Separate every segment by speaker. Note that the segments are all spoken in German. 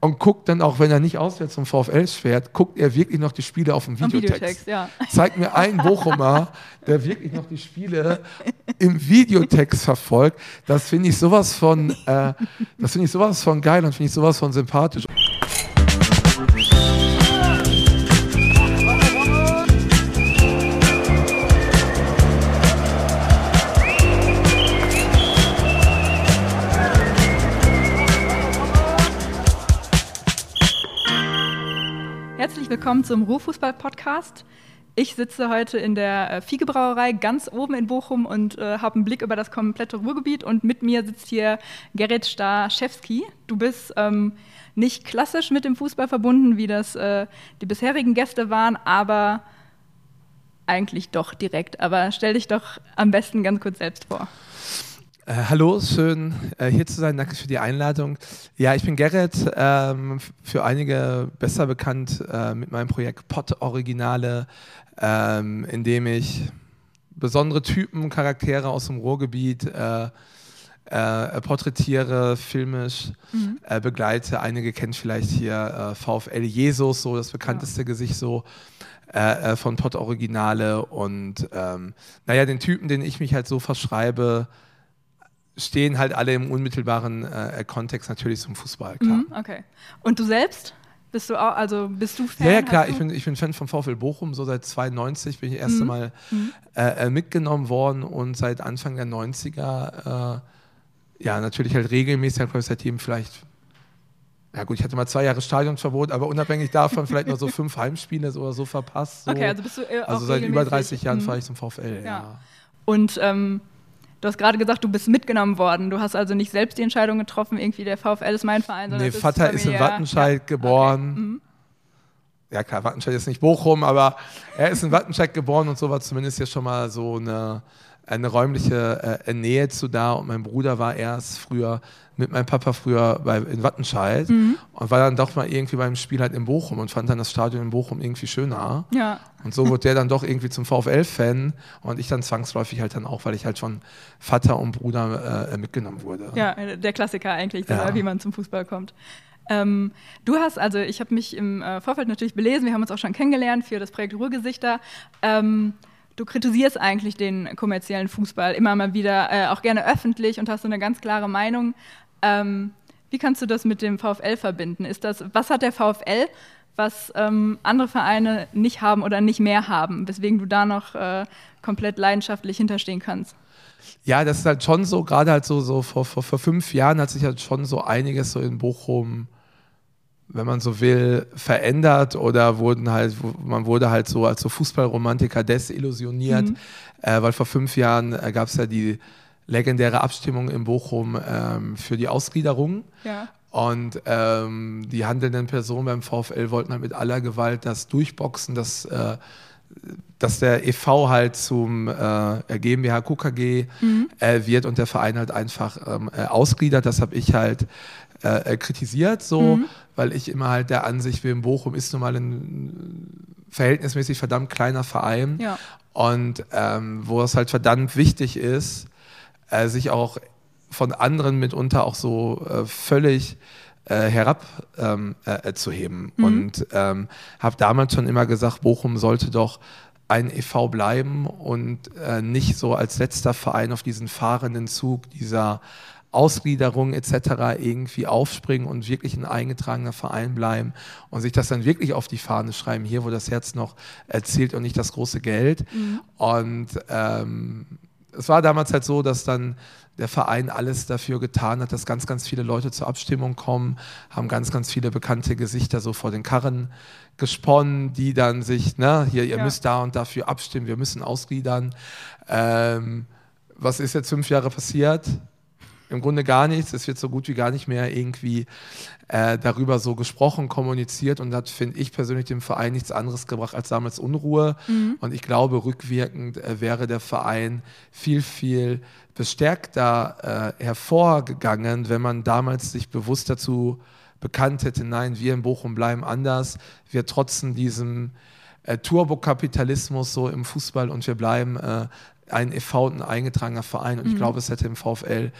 Speaker 1: und guckt dann auch, wenn er nicht auswärts zum VfL fährt, guckt er wirklich noch die Spiele auf dem Videotext. Videotext ja. Zeigt mir einen Bochumer, der wirklich noch die Spiele im Videotext verfolgt. Das finde ich sowas von, äh, das finde ich sowas von geil und finde ich sowas von sympathisch.
Speaker 2: Willkommen zum Ruhrfußball-Podcast. Ich sitze heute in der äh, Fiegebrauerei ganz oben in Bochum und äh, habe einen Blick über das komplette Ruhrgebiet. Und mit mir sitzt hier Gerrit Starschewski. Du bist ähm, nicht klassisch mit dem Fußball verbunden, wie das äh, die bisherigen Gäste waren, aber eigentlich doch direkt. Aber stell dich doch am besten ganz kurz selbst vor.
Speaker 1: Äh, hallo, schön äh, hier zu sein. Danke für die Einladung. Ja, ich bin Gerrit, ähm, für einige besser bekannt äh, mit meinem Projekt Pot Originale, ähm, in dem ich besondere Typen, Charaktere aus dem Ruhrgebiet äh, äh, porträtiere, filmisch mhm. Äh, begleite. Einige kennen vielleicht hier VfL Jesus, so das bekannteste ja. Gesicht so. von Pot Originale und ähm, naja, den Typen, den ich mich halt so verschreibe, stehen halt alle im unmittelbaren äh, Kontext natürlich zum Fußball, klar. Mhm,
Speaker 2: okay. Und du selbst? Bist du auch, also bist du Fan?
Speaker 1: Ja, ja klar, ich bin, ich bin Fan von VfL Bochum. So seit 92 bin ich das erste mhm. Mal mhm. äh, äh, mitgenommen worden und seit Anfang der 90er äh, ja natürlich halt regelmäßig halt seitdem vielleicht ja gut, ich hatte mal zwei Jahre Stadionverbot, aber unabhängig davon vielleicht nur so fünf Heimspiele oder so verpasst. So.
Speaker 2: Okay, also bist du
Speaker 1: äh, Also seit über 30 Jahren mhm. fahre ich zum VfL, ja. ja.
Speaker 2: Und ähm, Du hast gerade gesagt, du bist mitgenommen worden. Du hast also nicht selbst die Entscheidung getroffen, irgendwie der VfL ist mein Verein.
Speaker 1: Sondern nee, Vater ist in Wattenscheid ja. geboren. Okay. Mhm. Ja klar, Wattenscheid ist nicht Bochum, aber er ist in Wattenscheid geboren und so war zumindest ja schon mal so eine, eine räumliche äh, Nähe zu da. Und mein Bruder war erst früher mit meinem Papa früher bei, in Wattenscheid mhm. und war dann doch mal irgendwie beim Spiel halt in Bochum und fand dann das Stadion in Bochum irgendwie schöner. Ja. Und so wurde der dann doch irgendwie zum VfL-Fan und ich dann zwangsläufig halt dann auch, weil ich halt von Vater und Bruder äh, mitgenommen wurde.
Speaker 2: Ja, der Klassiker eigentlich, ja. wie man zum Fußball kommt. Ähm, du hast, also ich habe mich im äh, Vorfeld natürlich belesen, wir haben uns auch schon kennengelernt für das Projekt Ruhrgesichter. Ähm, du kritisierst eigentlich den kommerziellen Fußball immer mal wieder, äh, auch gerne öffentlich und hast so eine ganz klare Meinung. Ähm, wie kannst du das mit dem VfL verbinden? Ist das, was hat der VfL, was ähm, andere Vereine nicht haben oder nicht mehr haben, weswegen du da noch äh, komplett leidenschaftlich hinterstehen kannst?
Speaker 1: Ja, das ist halt schon so, gerade halt so, so vor, vor, vor fünf Jahren hat sich halt schon so einiges so in Bochum, wenn man so will, verändert oder wurden halt, man wurde halt so als so Fußballromantiker desillusioniert, mhm. äh, weil vor fünf Jahren äh, gab es ja die legendäre Abstimmung in Bochum ähm, für die Ausgliederung. Ja. Und ähm, die handelnden Personen beim VfL wollten halt mit aller Gewalt das durchboxen, dass, äh, dass der e.V. halt zum äh, GmbH KKG mhm. äh, wird und der Verein halt einfach ähm, äh, ausgliedert. Das habe ich halt äh, kritisiert, so, mhm. weil ich immer halt der Ansicht bin, Bochum ist nun mal ein verhältnismäßig verdammt kleiner Verein. Ja. Und ähm, wo es halt verdammt wichtig ist, äh, sich auch von anderen mitunter auch so äh, völlig äh, herabzuheben. Ähm, äh, mhm. Und ähm, habe damals schon immer gesagt, Bochum sollte doch ein EV bleiben und äh, nicht so als letzter Verein auf diesen fahrenden Zug dieser Ausgliederung etc. irgendwie aufspringen und wirklich ein eingetragener Verein bleiben und sich das dann wirklich auf die Fahne schreiben, hier wo das Herz noch erzielt und nicht das große Geld. Mhm. Und ähm, es war damals halt so, dass dann der Verein alles dafür getan hat, dass ganz, ganz viele Leute zur Abstimmung kommen, haben ganz, ganz viele bekannte Gesichter so vor den Karren gesponnen, die dann sich, ne, hier, ihr ja. müsst da und dafür abstimmen, wir müssen ausgliedern. Ähm, was ist jetzt fünf Jahre passiert? Im Grunde gar nichts. Es wird so gut wie gar nicht mehr irgendwie äh, darüber so gesprochen, kommuniziert und hat, finde ich persönlich, dem Verein nichts anderes gebracht als damals Unruhe. Mhm. Und ich glaube, rückwirkend äh, wäre der Verein viel, viel bestärkter äh, hervorgegangen, wenn man damals sich bewusst dazu bekannt hätte, nein, wir in Bochum bleiben anders, wir trotzen diesem äh, Turbokapitalismus so im Fußball und wir bleiben äh, ein e.V., ein eingetragener Verein. Und mhm. ich glaube, es hätte im VfL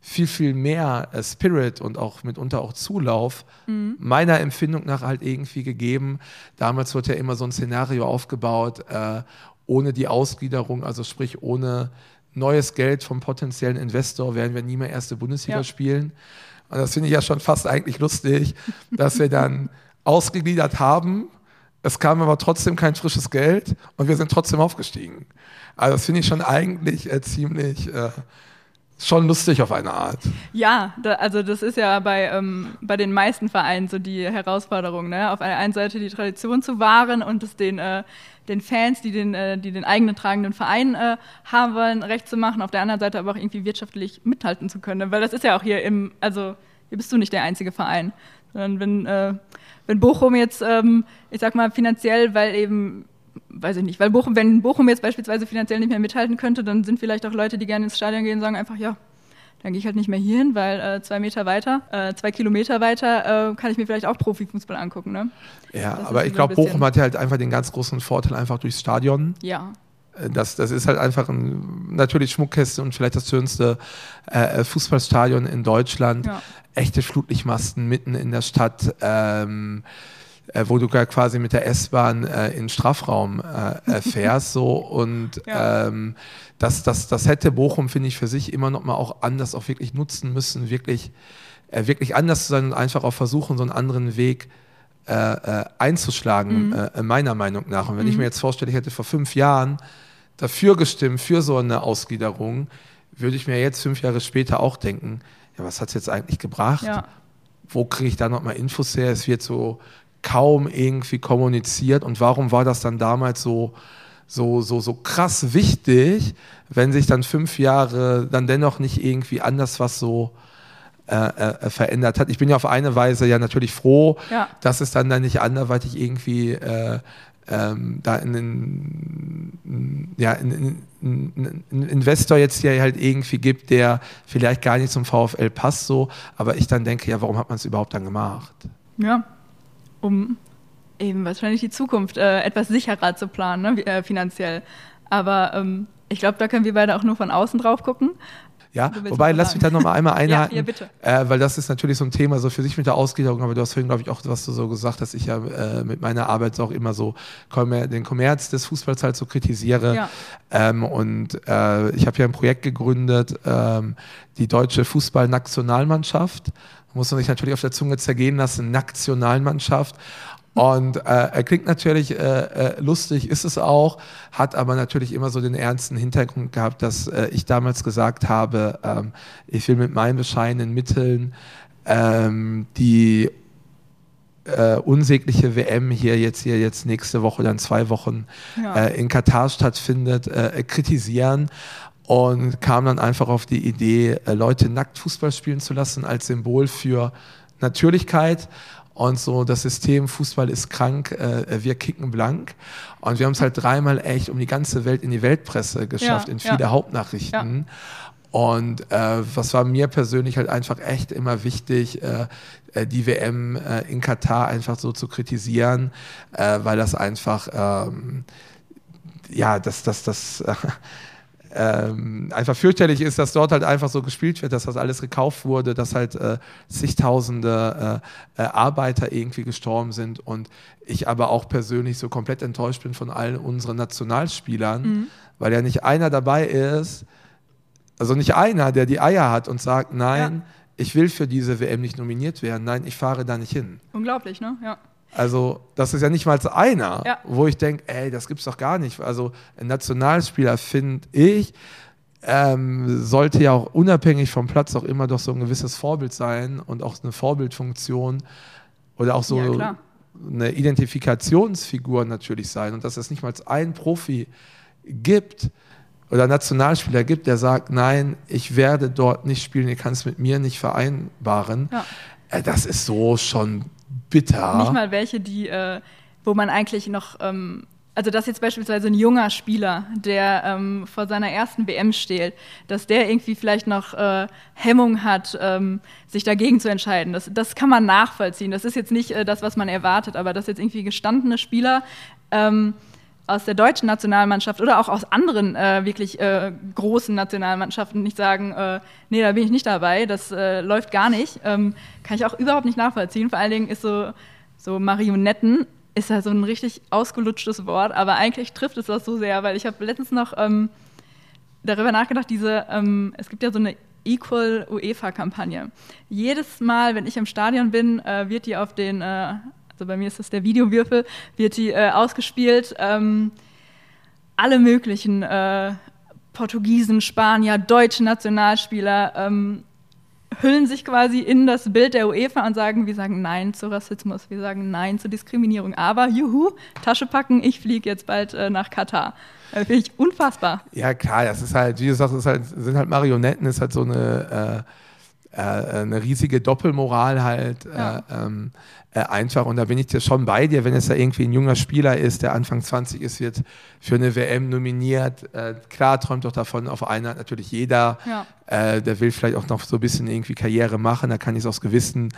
Speaker 1: viel, viel mehr äh, Spirit und auch mitunter auch Zulauf mhm. meiner Empfindung nach halt irgendwie gegeben. Damals wird ja immer so ein Szenario aufgebaut, äh, ohne die Ausgliederung, also sprich ohne neues Geld vom potenziellen Investor werden wir nie mehr erste Bundesliga ja. spielen. Und das finde ich ja schon fast eigentlich lustig, dass wir dann ausgegliedert haben. Es kam aber trotzdem kein frisches Geld und wir sind trotzdem aufgestiegen. Also das finde ich schon eigentlich äh, ziemlich äh, schon lustig auf eine Art.
Speaker 2: Ja, da, also das ist ja bei, ähm, bei den meisten Vereinen so die Herausforderung, ne? auf der einen Seite die Tradition zu wahren und es den, äh, den Fans, die den, äh, die den eigenen tragenden Verein äh, haben wollen, recht zu machen, auf der anderen Seite aber auch irgendwie wirtschaftlich mithalten zu können, weil das ist ja auch hier im, also hier bist du nicht der einzige Verein, sondern wenn, äh, wenn Bochum jetzt, ähm, ich sag mal finanziell, weil eben weiß ich nicht, weil Bochum, wenn Bochum jetzt beispielsweise finanziell nicht mehr mithalten könnte, dann sind vielleicht auch Leute, die gerne ins Stadion gehen, sagen einfach, ja, dann gehe ich halt nicht mehr hier hin, weil äh, zwei Meter weiter, äh, zwei Kilometer weiter äh, kann ich mir vielleicht auch Profifußball angucken. Ne?
Speaker 1: Ja, das aber ich glaube, Bochum hat ja halt einfach den ganz großen Vorteil einfach durchs Stadion.
Speaker 2: Ja.
Speaker 1: Äh, das, das ist halt einfach ein, natürlich Schmuckkäste und vielleicht das schönste äh, Fußballstadion in Deutschland. Ja. Echte Flutlichtmasten mitten in der Stadt. Ähm, äh, wo du quasi mit der S-Bahn äh, in den Strafraum äh, fährst. so und ja. ähm, das, das, das hätte Bochum, finde ich, für sich immer noch mal auch anders auch wirklich nutzen müssen, wirklich, äh, wirklich anders zu sein und einfach auch versuchen, so einen anderen Weg äh, äh, einzuschlagen, mhm. meiner Meinung nach. Und wenn mhm. ich mir jetzt vorstelle, ich hätte vor fünf Jahren dafür gestimmt, für so eine Ausgliederung, würde ich mir jetzt fünf Jahre später auch denken, ja, was hat es jetzt eigentlich gebracht? Ja. Wo kriege ich da nochmal Infos her? Es wird so kaum irgendwie kommuniziert. Und warum war das dann damals so, so, so, so krass wichtig, wenn sich dann fünf Jahre dann dennoch nicht irgendwie anders was so äh, äh, verändert hat? Ich bin ja auf eine Weise ja natürlich froh, ja. dass es dann, dann nicht anderweitig irgendwie äh, ähm, da einen, ja, einen, einen, Investor jetzt hier halt irgendwie gibt, der vielleicht gar nicht zum VfL passt, so, aber ich dann denke, ja, warum hat man es überhaupt dann gemacht?
Speaker 2: Ja, um eben wahrscheinlich die Zukunft äh, etwas sicherer zu planen, ne, äh, finanziell. Aber ähm, ich glaube, da können wir beide auch nur von außen drauf gucken.
Speaker 1: Ja, wobei, lass mich da nochmal einmal einhaken, ja, ja, bitte. Äh, weil das ist natürlich so ein Thema so für sich mit der Ausgliederung, aber du hast vorhin, glaube ich, auch, was du so gesagt hast, ich ja äh, mit meiner Arbeit auch immer so den Kommerz des Fußballs halt so kritisiere. Ja. Ähm, und äh, ich habe ja ein Projekt gegründet, ähm, die deutsche Fußballnationalmannschaft muss man sich natürlich auf der Zunge zergehen lassen, Nationalmannschaft. Und äh, er klingt natürlich äh, äh, lustig, ist es auch, hat aber natürlich immer so den ernsten Hintergrund gehabt, dass äh, ich damals gesagt habe, ähm, ich will mit meinen bescheidenen Mitteln ähm, die äh, unsägliche WM hier jetzt hier jetzt nächste Woche dann zwei Wochen ja. äh, in Katar stattfindet, äh, kritisieren und kam dann einfach auf die Idee, äh, Leute nackt Fußball spielen zu lassen als Symbol für Natürlichkeit. Und so das System Fußball ist krank, äh, wir kicken blank. Und wir haben es halt dreimal echt um die ganze Welt in die Weltpresse geschafft, ja, in viele ja. Hauptnachrichten. Ja. Und äh, was war mir persönlich halt einfach echt immer wichtig, äh, äh die WM äh, in Katar einfach so zu kritisieren, äh, weil das einfach, ähm, ja, das, das, das, ähm, einfach fürchterlich ist, dass dort halt einfach so gespielt wird, dass das alles gekauft wurde, dass halt äh, zigtausende äh, äh, Arbeiter irgendwie gestorben sind und ich aber auch persönlich so komplett enttäuscht bin von allen unseren Nationalspielern, mhm. weil ja nicht einer dabei ist, also nicht einer, der die Eier hat und sagt, nein, ja. ich will für diese WM nicht nominiert werden, nein, ich fahre da nicht hin.
Speaker 2: Unglaublich, ne? Ja.
Speaker 1: Also, das ist ja nicht mal einer, ja. wo ich denke, ey, das gibt's doch gar nicht. Also, ein Nationalspieler, finde ich, ähm, sollte ja auch unabhängig vom Platz auch immer doch so ein gewisses Vorbild sein und auch eine Vorbildfunktion oder auch so ja, eine Identifikationsfigur natürlich sein. Und dass es nicht mal ein Profi gibt oder Nationalspieler gibt, der sagt, nein, ich werde dort nicht spielen, ihr kann es mit mir nicht vereinbaren. Ja. Äh, das ist so schon bitter.
Speaker 2: Nicht mal welche, die, äh, wo man eigentlich noch, ähm, also dass jetzt beispielsweise ein junger Spieler, der ähm, vor seiner ersten WM steht, dass der irgendwie vielleicht noch äh, Hemmung hat, ähm, sich dagegen zu entscheiden. Das, das kann man nachvollziehen. Das ist jetzt nicht äh, das, was man erwartet, aber dass jetzt irgendwie gestandene Spieler ähm, aus der deutschen Nationalmannschaft oder auch aus anderen äh, wirklich äh, großen Nationalmannschaften nicht sagen, äh, nee, da bin ich nicht dabei, das äh, läuft gar nicht, ähm, kann ich auch überhaupt nicht nachvollziehen. Vor allen Dingen ist so, so Marionetten ist ja so ein richtig ausgelutschtes Wort, aber eigentlich trifft es das so sehr, weil ich habe letztens noch ähm, darüber nachgedacht, diese, ähm, es gibt ja so eine Equal UEFA-Kampagne. Jedes Mal, wenn ich im Stadion bin, äh, wird die auf den, äh, also bei mir ist das der Videowürfel, wird die äh, ausgespielt. Ähm, alle möglichen äh, Portugiesen, Spanier, deutsche Nationalspieler ähm, hüllen sich quasi in das Bild der UEFA und sagen, wir sagen Nein zu Rassismus, wir sagen Nein zu Diskriminierung. Aber juhu, Tasche packen, ich fliege jetzt bald äh, nach Katar. Das finde ich unfassbar.
Speaker 1: Ja, klar, das ist halt, wie gesagt, es halt, sind halt Marionetten, ist halt so eine, äh, äh, eine riesige Doppelmoral halt ja. Äh, ähm, äh, einfach. Und da bin ich dir schon bei dir, wenn es da irgendwie ein junger Spieler ist, der Anfang 20 ist, wird für eine WM nominiert. Äh, klar träumt doch davon auf einer natürlich jeder. Ja. der will vielleicht auch noch so ein bisschen irgendwie Karriere machen, da kann ich es aus gewissen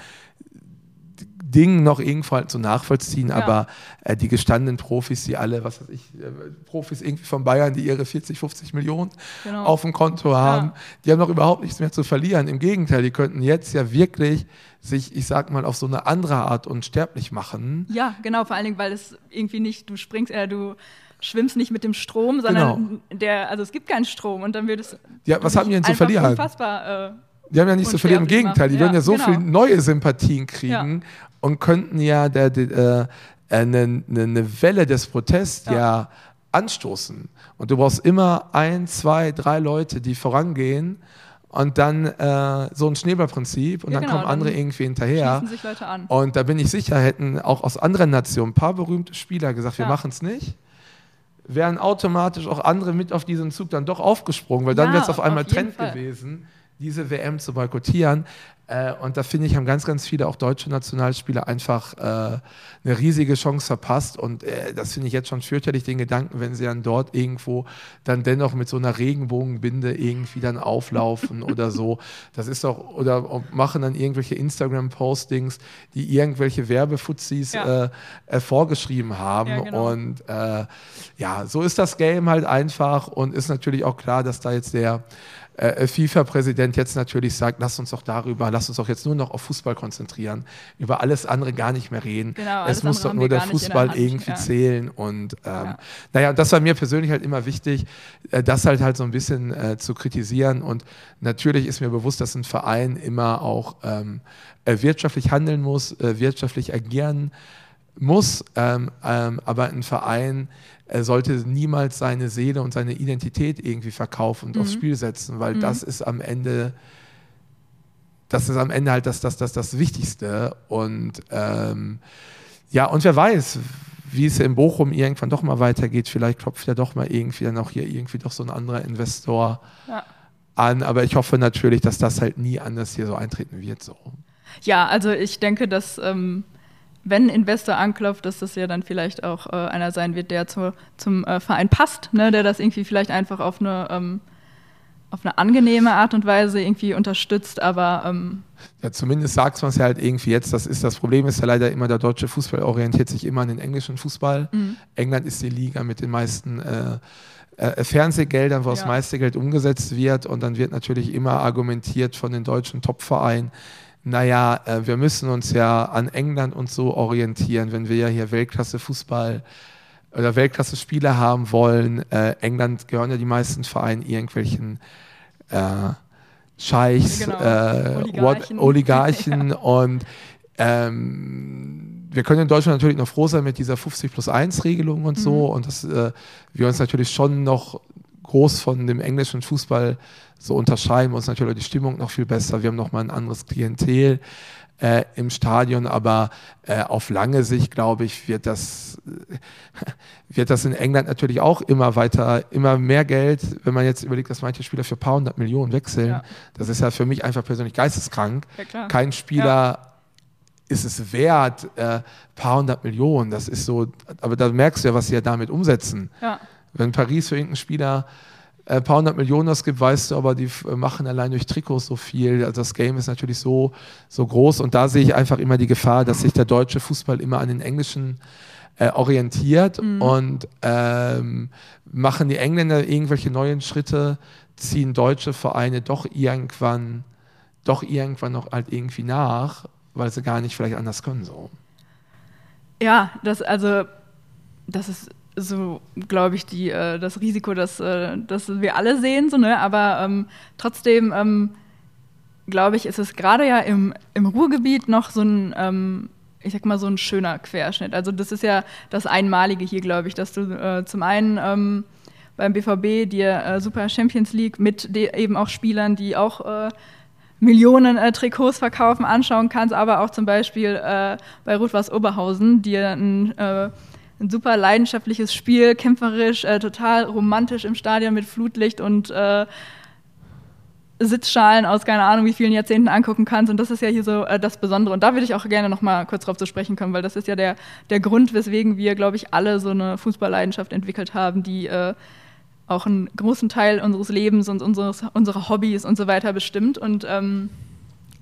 Speaker 1: Ding noch irgendwo halt so nachvollziehen, ja. aber äh, die gestandenen Profis, die alle, was weiß ich, äh, Profis irgendwie von Bayern, die ihre 40, 50 Millionen genau. auf dem Konto haben, ja. die haben noch überhaupt nichts mehr zu verlieren. Im Gegenteil, die könnten jetzt ja wirklich sich, ich sag mal, auf so eine andere Art unsterblich machen.
Speaker 2: Ja, genau, vor allen Dingen, weil es irgendwie nicht, du springst, äh, du schwimmst nicht mit dem Strom, sondern genau. der, also es gibt keinen Strom und dann wird es.
Speaker 1: Ja, was haben die denn zu verlieren?
Speaker 2: Unfassbar. Äh,
Speaker 1: die haben ja nicht zu verlieren, im Gegenteil, die ja, würden ja so genau. viel neue Sympathien kriegen und könnten ja der, der, äh, eine, eine Welle des Protests ja. anstoßen. Und du brauchst immer ein, zwei, drei Leute, die vorangehen und dann äh, so ein Schneeballprinzip und ja, dann genau, kommen andere dann irgendwie hinterher.
Speaker 2: Sich Leute an.
Speaker 1: Und da bin ich sicher, hätten auch aus anderen Nationen ein paar berühmte Spieler gesagt, wir ja. machen es nicht, wären automatisch auch andere mit auf diesen Zug dann doch aufgesprungen, weil dann ja, wäre es auf einmal auf Trend Fall. gewesen diese WM zu boykottieren. Äh, und da finde ich, haben ganz, ganz viele auch deutsche Nationalspieler einfach äh, eine riesige Chance verpasst. Und äh, das finde ich jetzt schon fürchterlich, den Gedanken, wenn sie dann dort irgendwo dann dennoch mit so einer Regenbogenbinde irgendwie dann auflaufen oder so. Das ist doch, oder machen dann irgendwelche Instagram-Postings, die irgendwelche Werbefuzis ja. Äh, äh, vorgeschrieben haben. Ja, genau. Und ja, so ist das Game halt einfach und ist natürlich auch klar, dass da jetzt der äh, FIFA-Präsident jetzt natürlich sagt, lass uns doch darüber, lass uns doch jetzt nur noch auf Fußball konzentrieren, über alles andere gar nicht mehr reden. Genau, es muss doch nur der Fußball der irgendwie ja. zählen. Und ähm, ja. naja, das war mir persönlich halt immer wichtig, äh, das halt halt so ein bisschen äh, zu kritisieren. Und natürlich ist mir bewusst, dass ein Verein immer auch ähm, äh, wirtschaftlich handeln muss, äh, wirtschaftlich agieren muss, ähm, ähm, aber ein Verein er sollte niemals seine Seele und seine Identität irgendwie verkaufen und mhm. aufs Spiel setzen, weil mhm. das ist am Ende, das ist am Ende halt das, das, das, das Wichtigste. Und ähm, ja, und wer weiß, wie es in Bochum irgendwann doch mal weitergeht. Vielleicht klopft ja doch mal irgendwie dann auch hier irgendwie doch so ein anderer Investor ja. an. Aber ich hoffe natürlich, dass das halt nie anders hier so eintreten wird. So.
Speaker 2: Ja, also ich denke, dass ähm, wenn ein Investor anklopft, dass das ja dann vielleicht auch äh, einer sein wird, der zu, zum äh, Verein passt, ne? der das irgendwie vielleicht einfach auf eine, ähm, auf eine angenehme Art und Weise irgendwie unterstützt, aber ähm
Speaker 1: ja, zumindest sagt man es ja halt irgendwie jetzt, das ist das Problem ist ja leider immer, der deutsche Fußball orientiert sich immer an den englischen Fußball. Mhm. England ist die Liga mit den meisten äh, äh, Fernsehgeldern, wo ja. das meiste Geld umgesetzt wird und dann wird natürlich immer argumentiert von den deutschen Topvereinen, naja, äh, wir müssen uns ja an England und so orientieren, wenn wir ja hier Weltklasse-Fußball oder Weltklasse-Spiele haben wollen. Äh, England gehören ja die meisten Vereine irgendwelchen äh, Scheichs, genau. äh, Oligarchen, Oligarchen ja. und ähm, wir können in Deutschland natürlich noch froh sein mit dieser 50 plus 1 Regelung und mhm. so und dass äh, wir uns natürlich schon noch groß von dem englischen Fußball so unterscheiden wir uns natürlich die Stimmung noch viel besser. Wir haben noch mal ein anderes Klientel äh, im Stadion, aber äh, auf lange Sicht, glaube ich, wird das, wird das in England natürlich auch immer weiter, immer mehr Geld, wenn man jetzt überlegt, dass manche Spieler für ein paar hundert Millionen wechseln. Ja. Das ist ja für mich einfach persönlich geisteskrank. Ja, Kein Spieler ja. ist es wert, äh, paar hundert Millionen. Das ist so, aber da merkst du ja, was sie ja damit umsetzen. Wenn Paris für irgendeinen Spieler ein äh, paar hundert Millionen das gibt, weißt du, aber die machen allein durch Trikots so viel. Also das Game ist natürlich so, so groß und da sehe ich einfach immer die Gefahr, dass sich der deutsche Fußball immer an den englischen äh, orientiert mhm. und ähm, machen die Engländer irgendwelche neuen Schritte, ziehen deutsche Vereine doch irgendwann, doch irgendwann noch halt irgendwie nach, weil sie gar nicht vielleicht anders können so.
Speaker 2: Ja, das also das ist so, glaube ich, die, äh, das Risiko, dass, äh, dass wir alle sehen, so, ne? aber ähm, trotzdem ähm, glaube ich, ist es gerade ja im, im Ruhrgebiet noch so ein, ähm, ich sag mal, so ein schöner Querschnitt. Also das ist ja das Einmalige hier, glaube ich, dass du äh, zum einen ähm, beim BVB dir äh, Super Champions League mit eben auch Spielern, die auch äh, Millionen äh, Trikots verkaufen, anschauen kannst, aber auch zum Beispiel äh, bei Rot-Was Oberhausen dir ein, ein, super leidenschaftliches Spiel, kämpferisch, äh, total romantisch im Stadion mit Flutlicht und äh, Sitzschalen aus keine Ahnung wie vielen Jahrzehnten angucken kannst. Und das ist ja hier so äh, das Besondere. Und da würde ich auch gerne noch mal kurz drauf zu sprechen kommen, weil das ist ja der, der Grund, weswegen wir, glaube ich, alle so eine Fußballleidenschaft entwickelt haben, die auch einen großen Teil unseres Lebens und unseres, unserer Hobbys und so weiter bestimmt. Und ähm,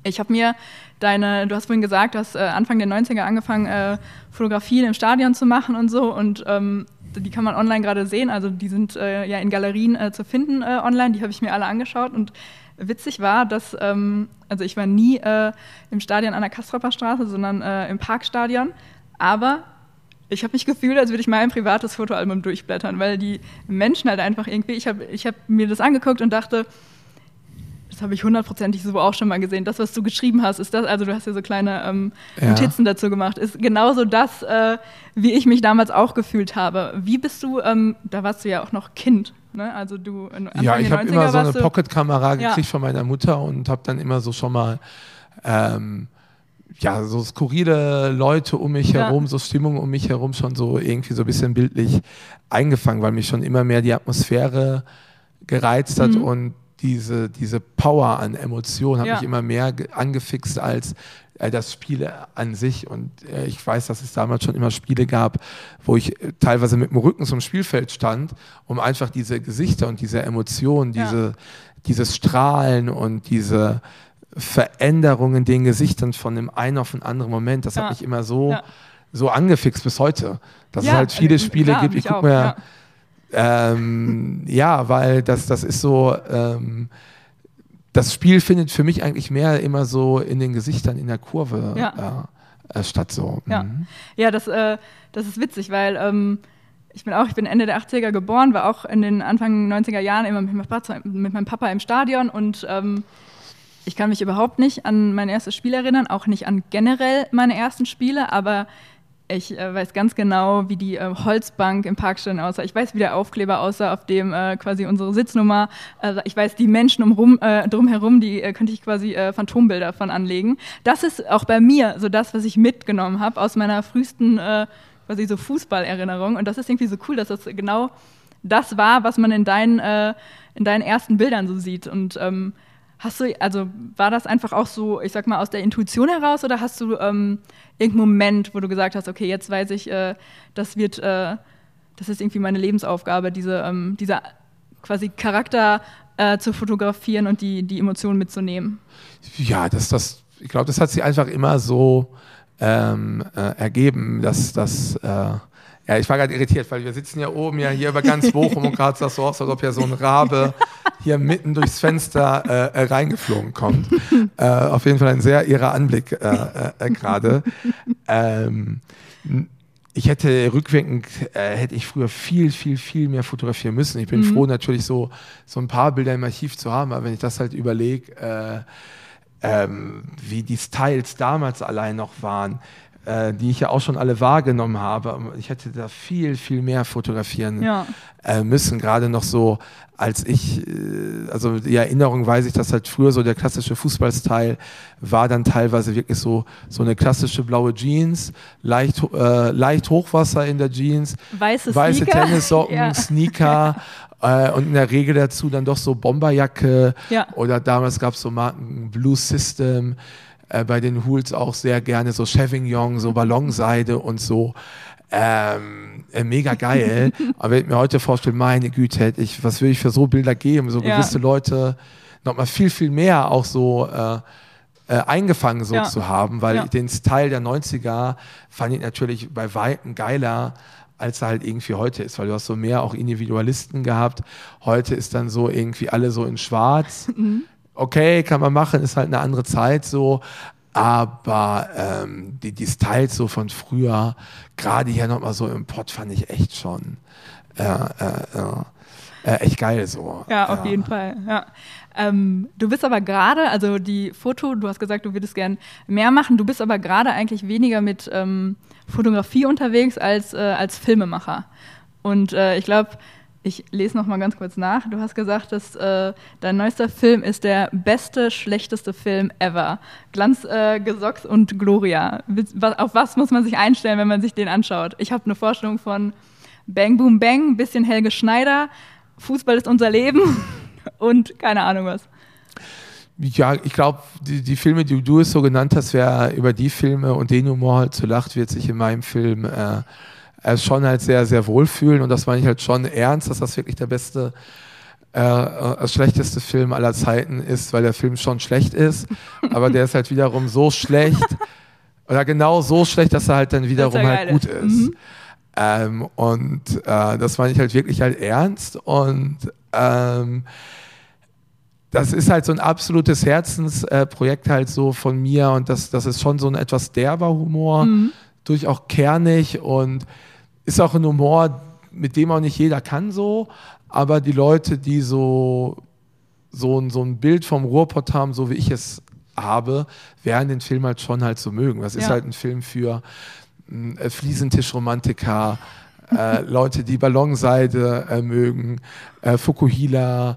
Speaker 2: ich habe mir deine, du hast vorhin gesagt, du hast äh, Anfang der 90er angefangen, äh, Fotografien im Stadion zu machen und so. Und ähm, die kann man online gerade sehen. Also die sind äh, ja in Galerien äh, zu finden äh, online. Die habe ich mir alle angeschaut. Und witzig war, dass, ähm, also ich war nie äh, im Stadion an der Kastropper Straße, sondern im Parkstadion. Aber ich habe mich gefühlt, als würde ich mein privates Fotoalbum durchblättern, weil die Menschen halt einfach irgendwie, ich habe ich hab mir das angeguckt und dachte, das habe ich hundertprozentig so auch schon mal gesehen. Das, was du geschrieben hast, ist das, also du hast ja so kleine ähm, Notizen ja. dazu gemacht, ist genauso das, äh, wie ich mich damals auch gefühlt habe. Wie bist du, ähm, da warst du ja auch noch Kind, ne? Also du
Speaker 1: Anfang Ja, ich habe immer so eine Pocketkamera gekriegt ja. von meiner Mutter und habe dann immer so schon mal ähm, ja, so skurrile Leute um mich ja. herum, so Stimmung um mich herum schon so irgendwie so ein bisschen bildlich eingefangen, weil mich schon immer mehr die Atmosphäre gereizt hat mhm. und diese, diese Power an Emotionen hat ja. mich immer mehr angefixt als äh, das Spiel an sich. Und äh, ich weiß, dass es damals schon immer Spiele gab, wo ich äh, teilweise mit dem Rücken zum Spielfeld stand, um einfach diese Gesichter und diese Emotionen, diese, ja. dieses Strahlen und diese Veränderungen in den Gesichtern von dem einen auf den anderen Moment, das ja. hat mich immer so, so angefixt bis heute. Dass es halt viele Spiele klar, gibt. Ich gucke mir, ähm, ja, weil das, das ist so, ähm, das Spiel findet für mich eigentlich mehr immer so in den Gesichtern in der Kurve äh, äh, statt so.
Speaker 2: Ja, mhm. ja das, äh, das ist witzig, weil ähm, ich bin auch, ich bin Ende der 80er geboren, war auch in den Anfang 90er Jahren immer mit meinem Papa, mit meinem Papa im Stadion und ähm, ich kann mich überhaupt nicht an mein erstes Spiel erinnern, auch nicht an generell meine ersten Spiele, aber ich äh, weiß ganz genau, wie die äh, Holzbank im Parkstadion aussah. Ich weiß, wie der Aufkleber aussah, auf dem äh, quasi unsere Sitznummer. Also ich weiß, die Menschen umrum, äh, drumherum, die äh, könnte ich quasi Phantombilder von anlegen. Das ist auch bei mir so das, was ich mitgenommen habe aus meiner frühesten quasi so Fußballerinnerung. Und das ist irgendwie so cool, dass das genau das war, was man in deinen, in deinen ersten Bildern so sieht. Und ähm, Hast du, also war das einfach auch so, ich sag mal, aus der Intuition heraus oder hast du ähm, irgendeinen Moment, wo du gesagt hast, okay, jetzt weiß ich, äh, das wird, äh, das ist irgendwie meine Lebensaufgabe, diese, ähm, dieser quasi Charakter äh, zu fotografieren und die, die Emotionen mitzunehmen?
Speaker 1: Ja, das, das, ich glaube, das hat sich einfach immer so ähm, äh, ergeben, dass das äh, ja, ich war gerade irritiert, weil wir sitzen ja oben ja hier über ganz Bochum und gerade das so aus, als ob ja so ein Rabe hier mitten durchs Fenster äh, äh reingeflogen kommt. äh, auf jeden Fall ein sehr irrer Anblick äh, äh, äh gerade. Ähm, ich hätte rückwirkend, äh, hätte ich früher viel, viel, viel mehr fotografieren müssen. Ich bin mhm. froh, natürlich so, so ein paar Bilder im Archiv zu haben, aber wenn ich das halt überlege, äh, ähm, wie die Styles damals allein noch waren, äh, die ich ja auch schon alle wahrgenommen habe. Ich hätte da viel, viel mehr fotografieren ja. äh, müssen. Gerade noch so, als ich, äh, also die Erinnerung weiß ich, dass halt früher so der klassische Fußballstyle war dann teilweise wirklich so, so eine klassische blaue Jeans, leicht, äh, leicht Hochwasser in der Jeans,
Speaker 2: weiße,
Speaker 1: weiße Tennissocken, ja. Sneaker. Äh, und in der Regel dazu dann doch so Bomberjacke ja. oder damals gab es so Marken Blue System, äh, bei den Hools auch sehr gerne so Chevignon, so Ballonseide und so. Ähm, äh, mega geil. Aber wenn ich mir heute vorstelle, meine Güte, hätte ich, was würde ich für so Bilder geben? So ja. gewisse Leute nochmal viel, viel mehr auch so äh, äh, eingefangen so
Speaker 2: Ja.
Speaker 1: zu haben, weil
Speaker 2: Ja.
Speaker 1: den Style der 90er fand ich natürlich bei Weitem geiler, als er halt irgendwie heute ist, weil du hast so mehr auch Individualisten gehabt. Heute ist dann so irgendwie alle so in schwarz. Okay, kann man machen, ist halt eine andere Zeit so. Aber ähm, die, die Styles so von früher, gerade hier nochmal so im Pott, fand ich echt schon äh, äh, äh, echt geil so.
Speaker 2: Ja, auf jeden Fall. Ja. Ähm, du bist aber gerade, also die Foto, du hast gesagt, du würdest gern mehr machen. Du bist aber gerade eigentlich weniger mit ähm, Fotografie unterwegs als, äh, als Filmemacher. Und äh, ich glaube, ich lese noch mal ganz kurz nach. Du hast gesagt, dass äh, dein neuester Film ist der beste, schlechteste Film ever. Glanz, äh, Gesocks und Gloria. Auf was muss man sich einstellen, wenn man sich den anschaut? Ich habe eine Vorstellung von Bang Boom Bang, bisschen Helge Schneider, Fußball ist unser Leben und keine Ahnung was.
Speaker 1: Ja, ich glaube, die, die Filme, die du es so genannt hast, wer über die Filme und den Humor halt so lacht, wird sich in meinem Film äh, äh, schon halt sehr, sehr wohlfühlen. Und das meine ich halt schon ernst, dass das wirklich der beste, äh, äh, das schlechteste Film aller Zeiten ist, weil der Film schon schlecht ist. Aber der ist halt wiederum so schlecht, oder genau so schlecht, dass er halt dann wiederum halt gut ist.
Speaker 2: Mhm.
Speaker 1: Ähm, und äh, das meine ich halt wirklich halt ernst. Und ähm, das ist halt so ein absolutes Herzensprojekt halt so von mir und das, das ist schon so ein etwas derber Humor, durch auch kernig und ist auch ein Humor, mit dem auch nicht jeder kann so, aber die Leute, die so, so, ein, so ein Bild vom Ruhrpott haben, so wie ich es habe, werden den Film halt schon halt so mögen. Das ist
Speaker 2: Ja.
Speaker 1: halt ein Film für mh, äh, Fliesentischromantiker, äh, Leute, die Ballonseide äh, mögen, äh, Fukuhila,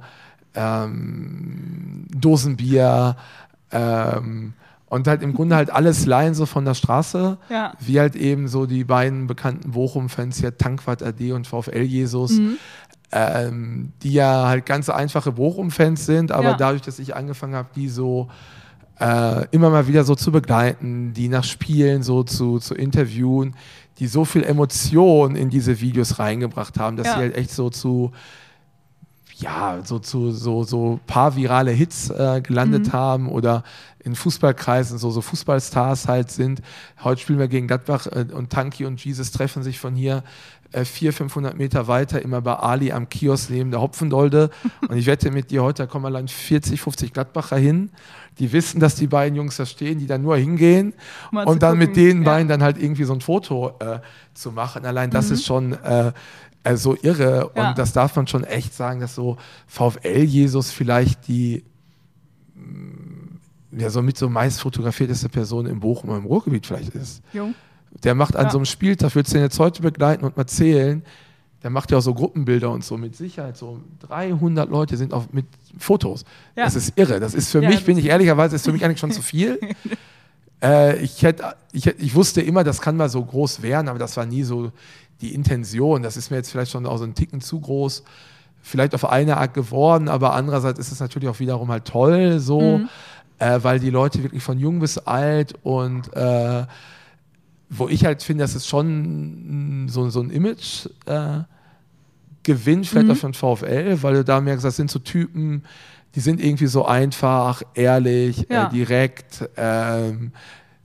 Speaker 1: ähm, Dosenbier ähm, und halt im Grunde halt alles Laien so von der Straße,
Speaker 2: Ja.
Speaker 1: wie halt eben so die beiden bekannten Bochum-Fans hier, Tankwart AD und VfL Jesus, ähm, die ja halt ganz einfache Bochum-Fans sind, aber
Speaker 2: Ja.
Speaker 1: dadurch, dass ich angefangen habe, die so äh, immer mal wieder so zu begleiten, die nach Spielen so zu, zu interviewen, die so viel Emotion in diese Videos reingebracht haben, dass
Speaker 2: Ja.
Speaker 1: sie halt echt so zu ja, so zu so, so paar virale Hits äh, gelandet
Speaker 2: Mhm.
Speaker 1: haben oder in Fußballkreisen so, so Fußballstars halt sind. Heute spielen wir gegen Gladbach äh, und Tanki und Jesus treffen sich von hier äh, 400, 500 Meter weiter immer bei Ali am Kiosk neben der Hopfendolde. und ich wette mit dir, heute da kommen allein 40, 50 Gladbacher hin. Die wissen, dass die beiden Jungs da stehen, die dann nur hingehen
Speaker 2: Mal
Speaker 1: und dann mit
Speaker 2: gucken,
Speaker 1: den
Speaker 2: ja.
Speaker 1: beiden dann halt irgendwie so ein Foto äh, zu machen. Allein das
Speaker 2: Mhm.
Speaker 1: ist schon äh, äh, so irre.
Speaker 2: Ja.
Speaker 1: Und das darf man schon echt sagen, dass so VfL-Jesus vielleicht die mh, ja, so mit so meist fotografierteste Person im Bochum oder im Ruhrgebiet vielleicht ist.
Speaker 2: Jung.
Speaker 1: Der macht an
Speaker 2: Ja.
Speaker 1: so einem Spieltag, würdest du den jetzt heute begleiten und mal zählen, der macht ja auch so Gruppenbilder und so mit Sicherheit. So 300 Leute sind auf, mit Fotos.
Speaker 2: Ja.
Speaker 1: Das ist irre. Das ist für
Speaker 2: Ja,
Speaker 1: mich, bin ich ehrlicherweise, ist für mich eigentlich schon zu viel. Äh, ich, hätte, ich, ich wusste immer, das kann mal so groß werden, aber das war nie so die Intention. Das ist mir jetzt vielleicht schon auch so ein Ticken zu groß, vielleicht auf eine Art geworden, aber andererseits ist es natürlich auch wiederum halt toll so,
Speaker 2: Mhm.
Speaker 1: äh, weil die Leute wirklich von jung bis alt und äh, wo ich halt finde, das ist schon so, so ein Image äh, Gewinn, vielleicht
Speaker 2: Mhm.
Speaker 1: auch von VfL, weil du da merkst, das sind so Typen, die sind irgendwie so einfach, ehrlich,
Speaker 2: Ja.
Speaker 1: äh, direkt, ähm,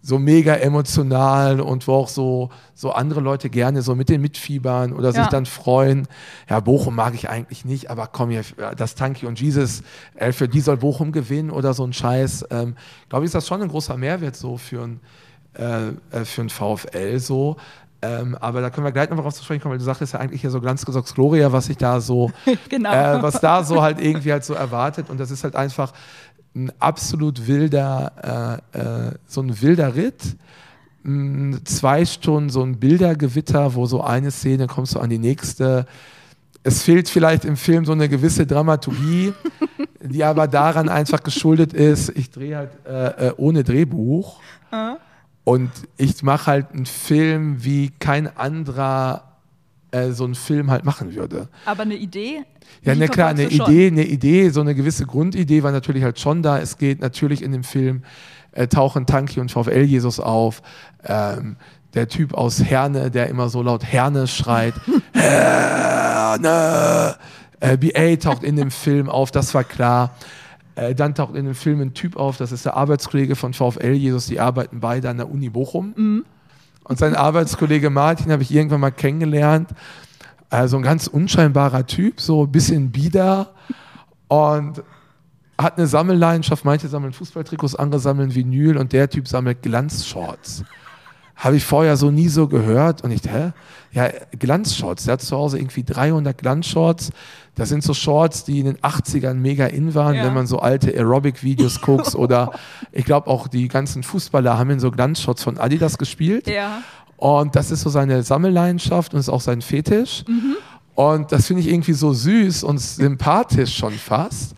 Speaker 1: so mega emotional und wo auch so, so andere Leute gerne so mit den mitfiebern oder sich
Speaker 2: Ja.
Speaker 1: dann freuen. Ja, Bochum mag ich eigentlich nicht, aber komm hier, das Tanki und Jesus, äh, für die soll Bochum gewinnen oder so ein Scheiß. Ähm, Glaube ich, ist das schon ein großer Mehrwert so für ein, äh, äh, für ein VfL so. Ähm, aber da können wir gleich noch mal drauf zu sprechen kommen, weil du sagst, ist ja eigentlich hier so Glanzgesocks Gloria, was ich da so
Speaker 2: Genau.
Speaker 1: äh, was da so halt irgendwie halt so erwartet. Und das ist halt einfach ein absolut wilder, äh, äh, so ein wilder Ritt. Mm, Zwei Stunden so ein Bildergewitter, wo so eine Szene kommst du an die nächste. Es fehlt vielleicht im Film so eine gewisse Dramaturgie, die aber daran einfach geschuldet ist, ich drehe halt äh, äh, ohne Drehbuch. Und ich mache halt einen Film, wie kein anderer äh, so einen Film halt machen würde.
Speaker 2: Aber eine Idee?
Speaker 1: Ja, ne, klar, eine. Idee, eine Idee, so eine gewisse Grundidee war natürlich halt schon da. Es geht natürlich in dem Film, äh, tauchen Tanki und VfL Jesus auf. Ähm, der Typ aus Herne, der immer so laut Herne schreit. Herne! Äh, BA taucht in dem Film auf, das war klar. Äh, dann taucht in dem Film ein Typ auf, das ist der Arbeitskollege von VfL Jesus, die arbeiten beide an der Uni Bochum. Mhm. Und sein Arbeitskollege Martin habe ich irgendwann mal kennengelernt. Also ein ganz unscheinbarer Typ, so ein bisschen bieder und hat eine Sammelleidenschaft. Manche sammeln Fußballtrikots, andere sammeln Vinyl und der Typ sammelt Glanzshorts. Habe ich vorher so nie so gehört und ich, hä? Ja, Glanzshorts. Der hat zu Hause irgendwie 300 Glanzshorts. Das sind so Shorts, die in den 80ern mega in waren, ja. wenn man so alte Aerobic-Videos guckt oder ich glaube auch die ganzen Fußballer haben in so Glanzshorts von Adidas gespielt.
Speaker 2: Ja.
Speaker 1: Und das ist so seine Sammelleidenschaft und ist auch sein Fetisch. Mhm. Und das finde ich irgendwie so süß und sympathisch schon fast.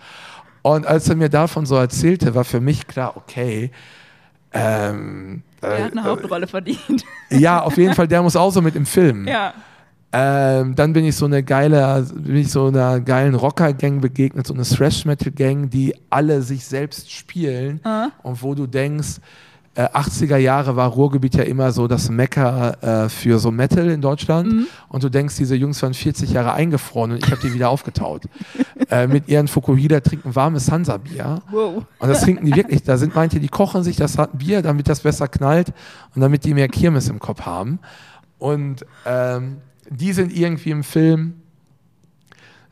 Speaker 1: Und als er mir davon so erzählte, war für mich klar, okay, ähm,
Speaker 2: er hat eine äh, Hauptrolle verdient.
Speaker 1: Ja, auf jeden Fall, der muss auch so mit im Film.
Speaker 2: Ja.
Speaker 1: Ähm, dann bin ich so eine geile, bin ich so einer geilen Rocker-Gang begegnet, so eine Thrash-Metal-Gang, die alle sich selbst spielen uh und wo du denkst, äh, 80er Jahre war Ruhrgebiet ja immer so das Mecker äh, für so Metal in Deutschland. Mhm. Und du denkst, diese Jungs waren 40 Jahre eingefroren und ich habe die wieder aufgetaut. äh, mit ihren Fukuhila trinken warmes Hansa-Bier. Wow. Und das trinken die wirklich. Da sind manche, die kochen sich das Bier, damit das besser knallt und damit die mehr Kirmes im Kopf haben. Und ähm, die sind irgendwie im Film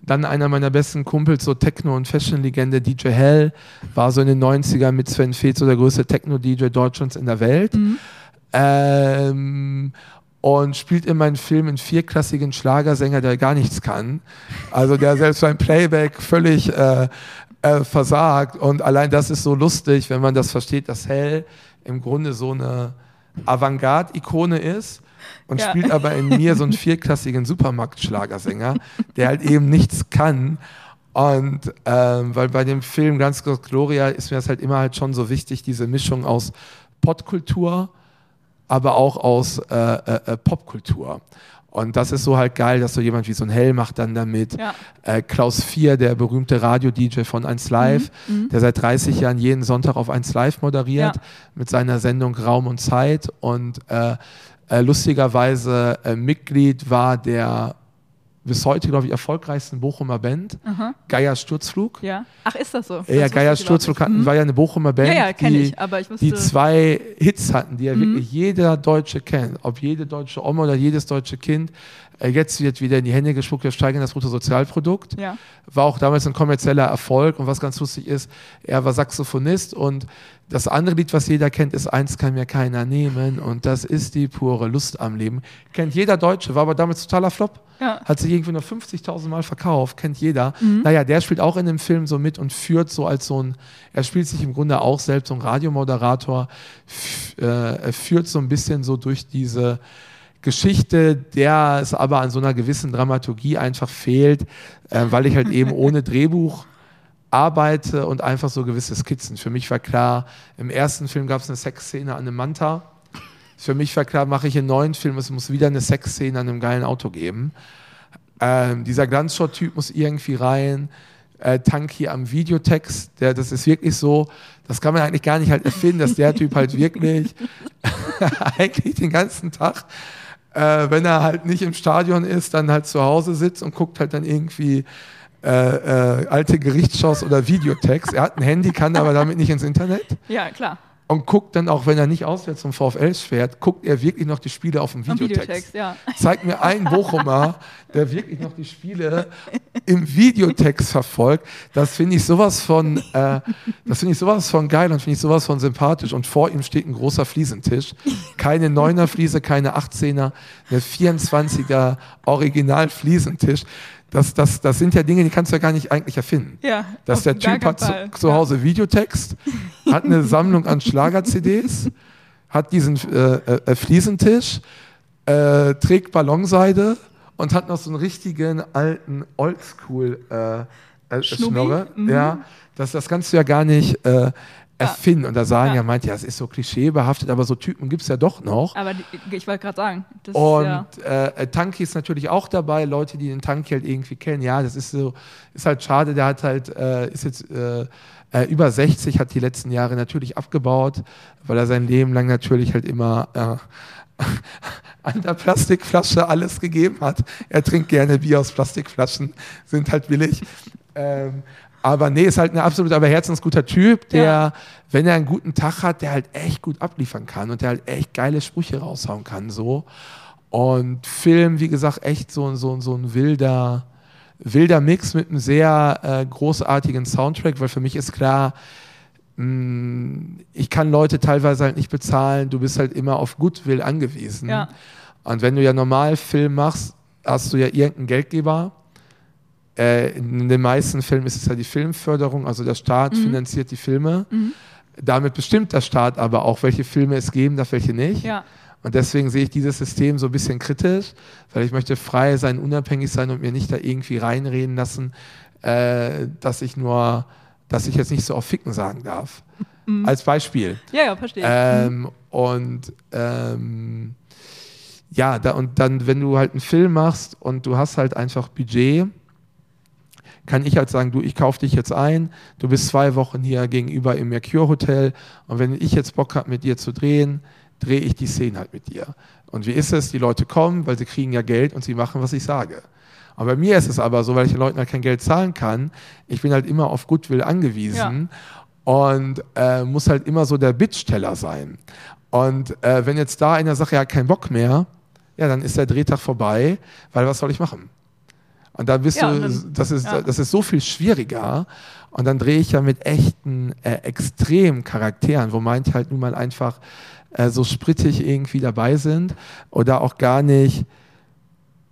Speaker 1: dann einer meiner besten Kumpels, so Techno- und Fashion-Legende DJ Hell, war so in den 90ern mit Sven Feth so der größte Techno-DJ Deutschlands in der Welt. Mhm. Ähm, und spielt in meinen Filmen einen vierklassigen Schlagersänger, der gar nichts kann. Also der selbst beim Playback völlig äh, äh, versagt. Und allein das ist so lustig, wenn man das versteht, dass Hell im Grunde so eine Avantgarde-Ikone ist und ja. spielt aber in mir so einen vierklassigen Supermarktschlagersänger, der halt eben nichts kann. Und ähm, weil bei dem Film Ganz Groß Gloria ist mir das halt immer halt schon so wichtig, diese Mischung aus Podkultur, aber auch aus äh, äh, äh Popkultur. Und das ist so halt geil, dass so jemand wie so ein Hell macht dann damit. Ja. Äh, Klaus Vier, der berühmte Radio-DJ von 1 Live, mhm, mhm. der seit 30 Jahren jeden Sonntag auf 1 Live moderiert ja. mit seiner Sendung Raum und Zeit. Und äh, äh, lustigerweise äh, Mitglied war der bis heute, glaube ich, erfolgreichsten Bochumer Band, Aha. Geier Sturzflug.
Speaker 2: Ja. Ach, ist das so?
Speaker 1: Ja, Geier Sturzflug hatten, mhm. war ja eine Bochumer Band, ja, ja, die, ich, aber ich die zwei Hits hatten, die ja mhm. wirklich jeder Deutsche kennt. Ob jede deutsche Oma oder jedes deutsche Kind. Äh, jetzt wird wieder in die Hände gespuckt, wir steigern das Bruttosozialprodukt.
Speaker 2: Ja.
Speaker 1: War auch damals ein kommerzieller Erfolg und was ganz lustig ist, er war Saxophonist und das andere Lied, was jeder kennt, ist Eins kann mir keiner nehmen und das ist die pure Lust am Leben. Kennt jeder Deutsche, war aber damals totaler Flop. Ja. Hat sich irgendwie nur 50.000 Mal verkauft, kennt jeder. Mhm. Naja, der spielt auch in dem Film so mit und führt so als so ein, er spielt sich im Grunde auch selbst so ein Radiomoderator, äh, er führt so ein bisschen so durch diese Geschichte, der es aber an so einer gewissen Dramaturgie einfach fehlt, äh, weil ich halt eben ohne Drehbuch arbeite und einfach so gewisse Skizzen. Für mich war klar, im ersten Film gab es eine Sexszene an einem Manta. Für mich war klar, mache ich einen neuen Film, es muss wieder eine Sexszene an einem geilen Auto geben. Ähm, dieser Glanzshot-Typ muss irgendwie rein. Äh, Tanki am Videotext, der, das ist wirklich so, das kann man eigentlich gar nicht halt erfinden, dass der Typ halt wirklich eigentlich den ganzen Tag, äh, wenn er halt nicht im Stadion ist, dann halt zu Hause sitzt und guckt halt dann irgendwie äh, äh, alte Gerichtsshows oder Videotext. Er hat ein Handy, kann aber damit nicht ins Internet.
Speaker 2: Ja, klar.
Speaker 1: Und guckt dann auch, wenn er nicht auswärts zum VfL fährt, guckt er wirklich noch die Spiele auf dem Videotext. Videotext ja. Zeigt mir einen Bochumer, der wirklich noch die Spiele im Videotext verfolgt. Das finde ich sowas von, äh, das finde ich sowas von geil und finde ich sowas von sympathisch. Und vor ihm steht ein großer Fliesentisch. Keine Neuner Fliese, keine 18er, eine 24er Original Fliesentisch das, das, das sind ja Dinge, die kannst du ja gar nicht eigentlich erfinden.
Speaker 2: Ja,
Speaker 1: Dass der Typ hat zu, zu, Hause Videotext, hat eine Sammlung an Schlager-CDs, hat diesen äh, äh, Fliesentisch, äh, trägt Ballonseide und hat noch so einen richtigen alten Oldschool äh, äh Schnorre. Mhm. Ja, das, das kannst du ja gar nicht äh, erfinden. Und da sagen ja, ja manche, ja, es ist so klischeebehaftet, aber so Typen gibt es ja doch noch.
Speaker 2: Aber die, ich wollte gerade sagen.
Speaker 1: und ja äh, Tanki ist natürlich auch dabei, Leute, die den Tanki halt irgendwie kennen. Ja, das ist so, ist halt schade, der hat halt, äh, ist jetzt äh, äh über 60, hat die letzten Jahre natürlich abgebaut, weil er sein Leben lang natürlich halt immer äh, an der Plastikflasche alles gegeben hat. Er trinkt gerne Bier aus Plastikflaschen, sind halt billig. Ähm, Aber nee, ist halt ein absolut aber herzensguter Typ, der, ja. wenn er einen guten Tag hat, der halt echt gut abliefern kann und der halt echt geile Sprüche raushauen kann, so. Und Film, wie gesagt, echt so, so, so ein wilder, wilder Mix mit einem sehr äh, großartigen Soundtrack, weil für mich ist klar, mh, mm, ich kann Leute teilweise halt nicht bezahlen, du bist halt immer auf Goodwill angewiesen. Ja. Und wenn du ja normal Film machst, hast du ja irgendeinen Geldgeber. Äh, in den meisten Filmen ist es ja die Filmförderung, also der Staat mhm. finanziert die Filme. Mhm. Damit bestimmt der Staat aber auch, welche Filme es geben darf, welche nicht. Ja. Und deswegen sehe ich dieses System so ein bisschen kritisch, weil ich möchte frei sein, unabhängig sein und mir nicht da irgendwie reinreden lassen, äh, dass ich nur, dass ich jetzt nicht so auf Ficken sagen darf. Mhm. Als Beispiel.
Speaker 2: Ja, ja, verstehe.
Speaker 1: Ähm, mhm. Und ähm, ja, da, und dann, wenn du halt einen Film machst und du hast halt einfach Budget, kann ich halt sagen, du, ich kaufe dich jetzt ein, du bist zwei Wochen hier gegenüber im Mercure Hotel und wenn ich jetzt Bock habe, mit dir zu drehen, drehe ich die Szene halt mit dir. Und wie ist es? Die Leute kommen, weil sie kriegen ja Geld und sie machen, was ich sage. Und bei mir ist es aber so, weil ich den Leuten halt kein Geld zahlen kann, ich bin halt immer auf Goodwill angewiesen ja. und äh, muss halt immer so der Bittsteller sein. Und äh, wenn jetzt da einer sagt, er hat keinen Bock mehr, ja, dann ist der Drehtag vorbei, weil was soll ich machen? Und dann bist ja, du, dann, das, ist, ja. das ist so viel schwieriger. Und dann drehe ich ja mit echten, äh, extremen Charakteren, wo manche halt nun mal einfach äh, so sprittig irgendwie dabei sind oder auch gar nicht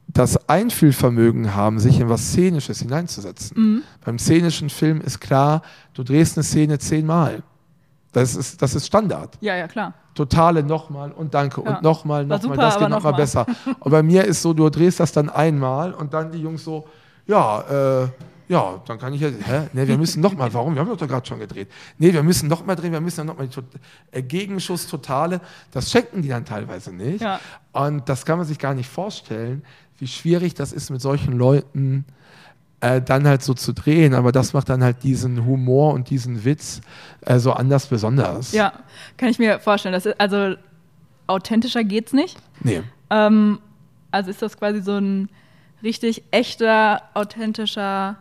Speaker 1: das Einfühlvermögen haben, sich in was Szenisches hineinzusetzen. Mhm. Beim szenischen Film ist klar, du drehst eine Szene zehnmal. Das ist, das ist Standard.
Speaker 2: Ja, ja, klar.
Speaker 1: Totale nochmal und danke ja. und nochmal, nochmal, das geht nochmal besser. Und bei mir ist so, du drehst das dann einmal und dann die Jungs so, ja, äh, ja, dann kann ich ja, hä? Nee, wir müssen nochmal, warum? Wir haben doch gerade schon gedreht. Nee, wir müssen nochmal drehen, wir müssen nochmal äh, Gegenschuss, totale. Das schenken die dann teilweise nicht. Ja. Und das kann man sich gar nicht vorstellen, wie schwierig das ist, mit solchen Leuten äh, dann halt so zu drehen. Aber das macht dann halt diesen Humor und diesen Witz äh, so anders besonders.
Speaker 2: Ja, kann ich mir vorstellen. Das ist, also authentischer geht's nicht.
Speaker 1: Nee.
Speaker 2: Ähm, also ist das quasi so ein richtig echter, authentischer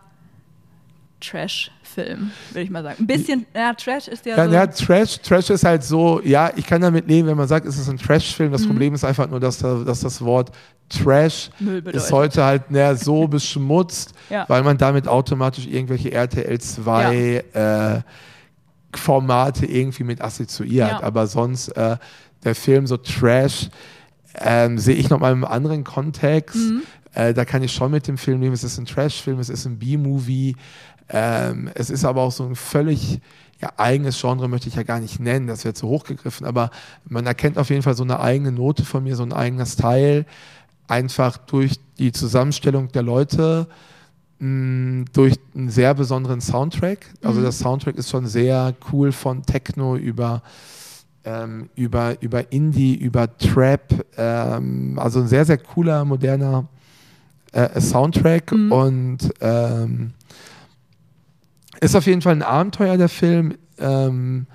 Speaker 2: Trash-Film, würde ich mal sagen. Ein bisschen, ja, Trash ist ja,
Speaker 1: ja
Speaker 2: so.
Speaker 1: Ja, Trash, Trash ist halt so, ja, ich kann damit leben, wenn man sagt, es ist ein Trash-Film. Das mhm. Problem ist einfach nur, dass, dass das Wort Trash ist heute halt na, so beschmutzt, ja. weil man damit automatisch irgendwelche RTL 2 ja. äh, Formate irgendwie mit assoziiert. Aber sonst äh, der Film so Trash ähm, sehe ich nochmal im anderen Kontext. Mhm. Äh, da kann ich schon mit dem Film leben. Es ist ein Trash-Film, es ist ein B-Movie. Ähm, es ist aber auch so ein völlig ja, eigenes Genre möchte ich ja gar nicht nennen, das wäre zu hochgegriffen, aber man erkennt auf jeden Fall so eine eigene Note von mir, so ein eigener Style, einfach durch die Zusammenstellung der Leute, mh, mm, durch einen sehr besonderen Soundtrack. Also mhm. der Soundtrack ist schon sehr cool von Techno über ähm, über, über Indie, über Trap, ähm, also ein sehr, sehr cooler, moderner äh, Soundtrack mhm. und ähm, ist auf jeden Fall ein Abenteuer, der Film. Ähm,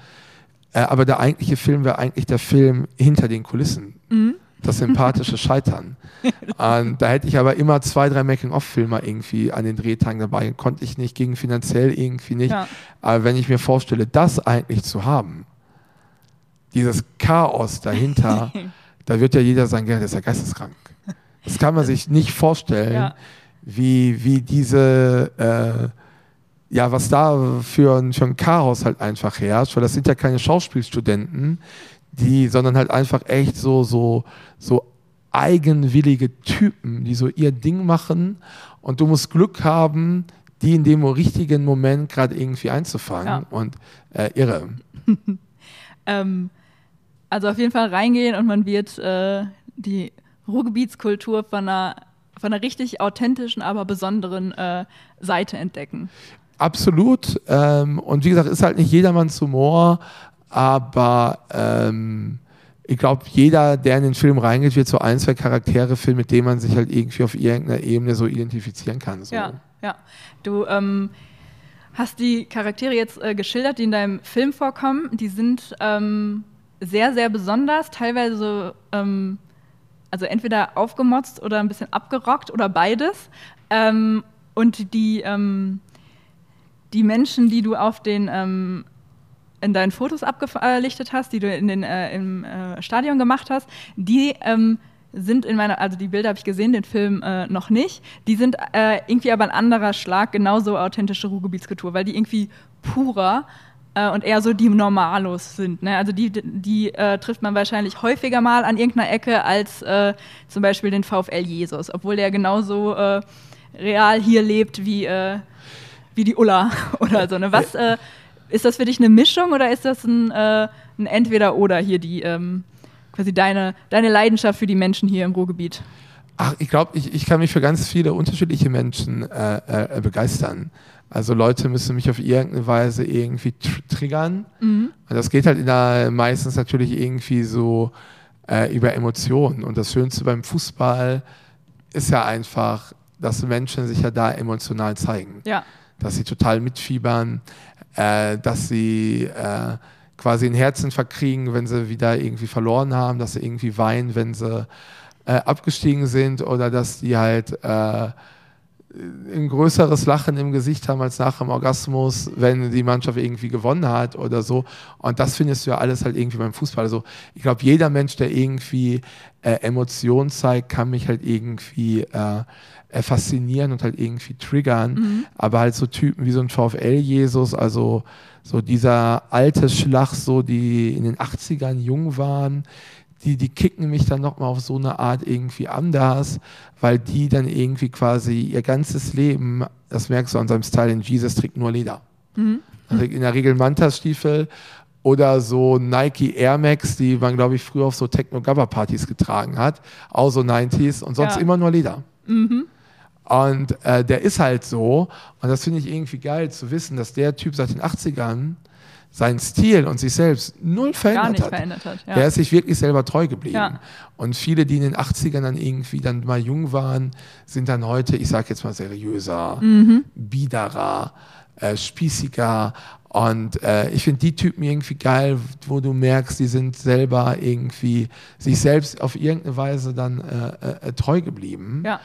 Speaker 1: äh, aber der eigentliche Film wäre eigentlich der Film hinter den Kulissen. Mhm. Das sympathische Scheitern. Und da hätte ich aber immer zwei, drei Making-of-Filmer irgendwie an den Drehtagen dabei. Konnte ich nicht, ging finanziell irgendwie nicht. Ja. Aber wenn ich mir vorstelle, das eigentlich zu haben, dieses Chaos dahinter, da wird ja jeder sagen, der ist ja geisteskrank. Das kann man sich nicht vorstellen, ja. wie, wie diese äh, ja, was da für ein, für ein Chaos halt einfach herrscht, weil das sind ja keine Schauspielstudenten, die, sondern halt einfach echt so, so, so eigenwillige Typen, die so ihr Ding machen und du musst Glück haben, die in dem richtigen Moment gerade irgendwie einzufangen ja. und äh, irre.
Speaker 2: ähm, also auf jeden Fall reingehen und man wird äh, die Ruhrgebietskultur von einer, von einer richtig authentischen, aber besonderen äh, Seite entdecken.
Speaker 1: Absolut. Ähm, und wie gesagt, ist halt nicht jedermanns Humor, aber ähm, ich glaube, jeder, der in den Film reingeht, wird so ein, zwei Charaktere finden, mit denen man sich halt irgendwie auf irgendeiner Ebene so identifizieren kann. So.
Speaker 2: Ja, ja. Du ähm, hast die Charaktere jetzt äh, geschildert, die in deinem Film vorkommen. Die sind ähm, sehr, sehr besonders, teilweise ähm, also entweder aufgemotzt oder ein bisschen abgerockt oder beides. Ähm, und die ähm, die Menschen, die du auf den ähm, in deinen Fotos abgelichtet hast, die du in den, äh, im äh, Stadion gemacht hast, die ähm, sind in meiner, also die Bilder habe ich gesehen, den Film äh, noch nicht. Die sind äh, irgendwie aber ein anderer Schlag, genauso authentische Ruhrgebietskultur, weil die irgendwie purer äh, und eher so die Normalos sind. Ne? Also die, die äh, trifft man wahrscheinlich häufiger mal an irgendeiner Ecke als äh, zum Beispiel den VfL Jesus, obwohl der genauso äh, real hier lebt wie, wie die Ulla oder so. Ne? Was ist das für dich eine Mischung oder ist das ein, ein Entweder-Oder hier die ähm, quasi deine, deine Leidenschaft für die Menschen hier im Ruhrgebiet?
Speaker 1: Ach, ich glaube, ich, ich kann mich für ganz viele unterschiedliche Menschen äh, äh, begeistern. Also Leute müssen mich auf irgendeine Weise irgendwie tr triggern. Mhm. Und das geht halt in der, meistens natürlich irgendwie so äh, über Emotionen. Und das Schönste beim Fußball ist ja einfach, dass Menschen sich ja da emotional zeigen.
Speaker 2: Ja.
Speaker 1: Dass sie total mitfiebern, äh, dass sie äh, quasi ein Herzen verkriegen, wenn sie wieder irgendwie verloren haben, dass sie irgendwie weinen, wenn sie äh, abgestiegen sind oder dass die halt äh, ein größeres Lachen im Gesicht haben als nach dem Orgasmus, wenn die Mannschaft irgendwie gewonnen hat oder so. Und das findest du ja alles halt irgendwie beim Fußball. Also ich glaube, jeder Mensch, der irgendwie äh, Emotionen zeigt, kann mich halt irgendwie äh, äh, faszinieren und halt irgendwie triggern. Mhm. Aber halt so Typen wie so ein VfL-Jesus, also so dieser alte Schlag, so die in den 80ern jung waren, die, die kicken mich dann nochmal auf so eine Art irgendwie anders, weil die dann irgendwie quasi ihr ganzes Leben, das merkst du an seinem Style in Jesus, trägt nur Leder. Mhm. Also in der Regel Manta-Stiefel oder so Nike Air Max, die man, glaube ich, früher auf so Techno-Gabba-Partys getragen hat, auch so 90s und sonst ja. immer nur Leder. Mhm. Und äh, der ist halt so. Und das finde ich irgendwie geil zu wissen, dass der Typ seit den 80ern seinen Stil und sich selbst null verändert Gar nicht hat. Verändert hat ja. Der ist sich wirklich selber treu geblieben. Ja. Und viele, die in den 80ern dann irgendwie dann mal jung waren, sind dann heute, ich sage jetzt mal seriöser, mhm. biederer, äh, spießiger. Und äh, ich finde die Typen irgendwie geil, wo du merkst, die sind selber irgendwie sich selbst auf irgendeine Weise dann äh, äh treu geblieben.
Speaker 2: Ja.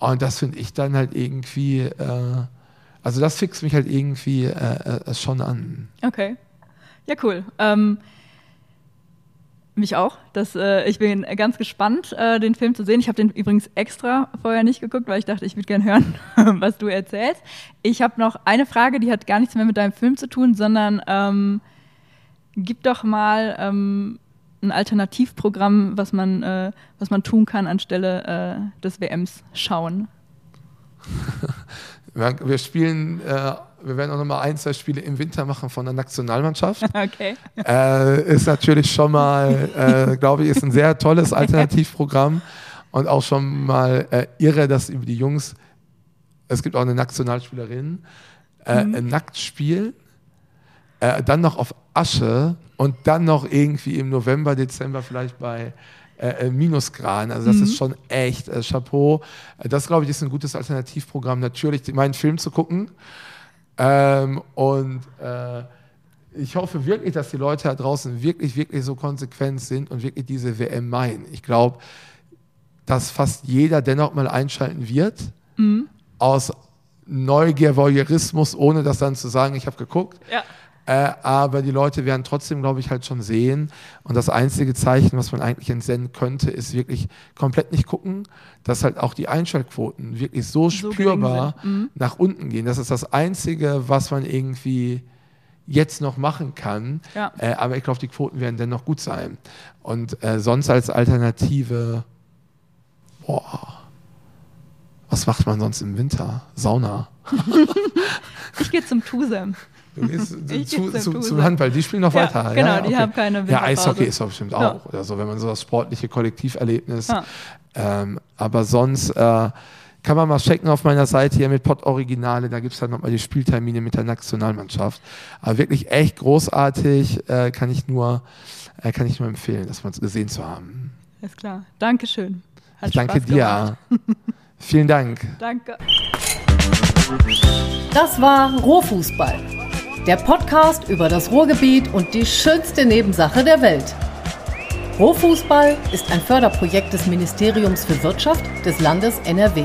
Speaker 1: Und das finde ich dann halt irgendwie, äh, also das fixt mich halt irgendwie äh, äh, schon an.
Speaker 2: Okay. Ja, cool. Ähm, mich auch. Das, äh, ich bin ganz gespannt, äh, den Film zu sehen. Ich habe den übrigens extra vorher nicht geguckt, weil ich dachte, ich würde gerne hören, was du erzählst. Ich habe noch eine Frage, die hat gar nichts mehr mit deinem Film zu tun, sondern ähm, gib doch mal ähm, ein Alternativprogramm, was man, äh, was man tun kann anstelle äh, des WMs schauen?
Speaker 1: wir spielen, äh, wir werden auch nochmal ein, zwei Spiele im Winter machen von der Nationalmannschaft.
Speaker 2: Okay.
Speaker 1: Äh, ist natürlich schon mal, äh, glaube ich, ist ein sehr tolles Alternativprogramm und auch schon mal äh, irre, dass über die Jungs, es gibt auch eine Nationalspielerin, mhm. nackt spielen äh, dann noch auf Asche und dann noch irgendwie im November, Dezember vielleicht bei äh, äh Minusgraden. Also das mhm. ist schon echt äh, Chapeau. Äh, das, glaube ich, ist ein gutes Alternativprogramm, natürlich meinen Film zu gucken. Ähm, und äh, ich hoffe wirklich, dass die Leute da draußen wirklich, wirklich so konsequent sind und wirklich diese WM meinen. Ich glaube, dass fast jeder dennoch mal einschalten wird, mhm. aus Neugier, Voyeurismus, ohne das dann zu sagen, ich habe geguckt.
Speaker 2: Ja.
Speaker 1: Äh, aber die Leute werden trotzdem, glaube ich, halt schon sehen. Und das einzige Zeichen, was man eigentlich entsenden könnte, ist wirklich komplett nicht gucken, dass halt auch die Einschaltquoten wirklich so, so spürbar mhm. nach unten gehen. Das ist das Einzige, was man irgendwie jetzt noch machen kann.
Speaker 2: Ja.
Speaker 1: Äh, aber ich glaube, die Quoten werden dennoch gut sein. Und äh, sonst als Alternative, boah, was macht man sonst im Winter? Sauna.
Speaker 2: ich gehe zum Tusem.
Speaker 1: Du gehst zu, zu, zu, zum Handball, die spielen noch ja, weiter.
Speaker 2: Genau, ja, okay. die haben keine
Speaker 1: Ja, Eishockey ist doch bestimmt auch. Oder so, wenn man so das sportliche Kollektiverlebnis. Ähm, aber sonst äh, kann man mal checken auf meiner Seite hier mit Pod Originale, da gibt es dann nochmal die Spieltermine mit der Nationalmannschaft. Aber wirklich echt großartig, äh, kann, ich nur, äh, kann ich nur empfehlen, das mal gesehen zu haben.
Speaker 2: Ist klar. Dankeschön.
Speaker 1: Hat ich danke dir. Vielen Dank.
Speaker 2: Danke.
Speaker 3: Das war Rohfußball der Podcast über das Ruhrgebiet und die schönste Nebensache der Welt. Rohfußball ist ein Förderprojekt des Ministeriums für Wirtschaft des Landes NRW.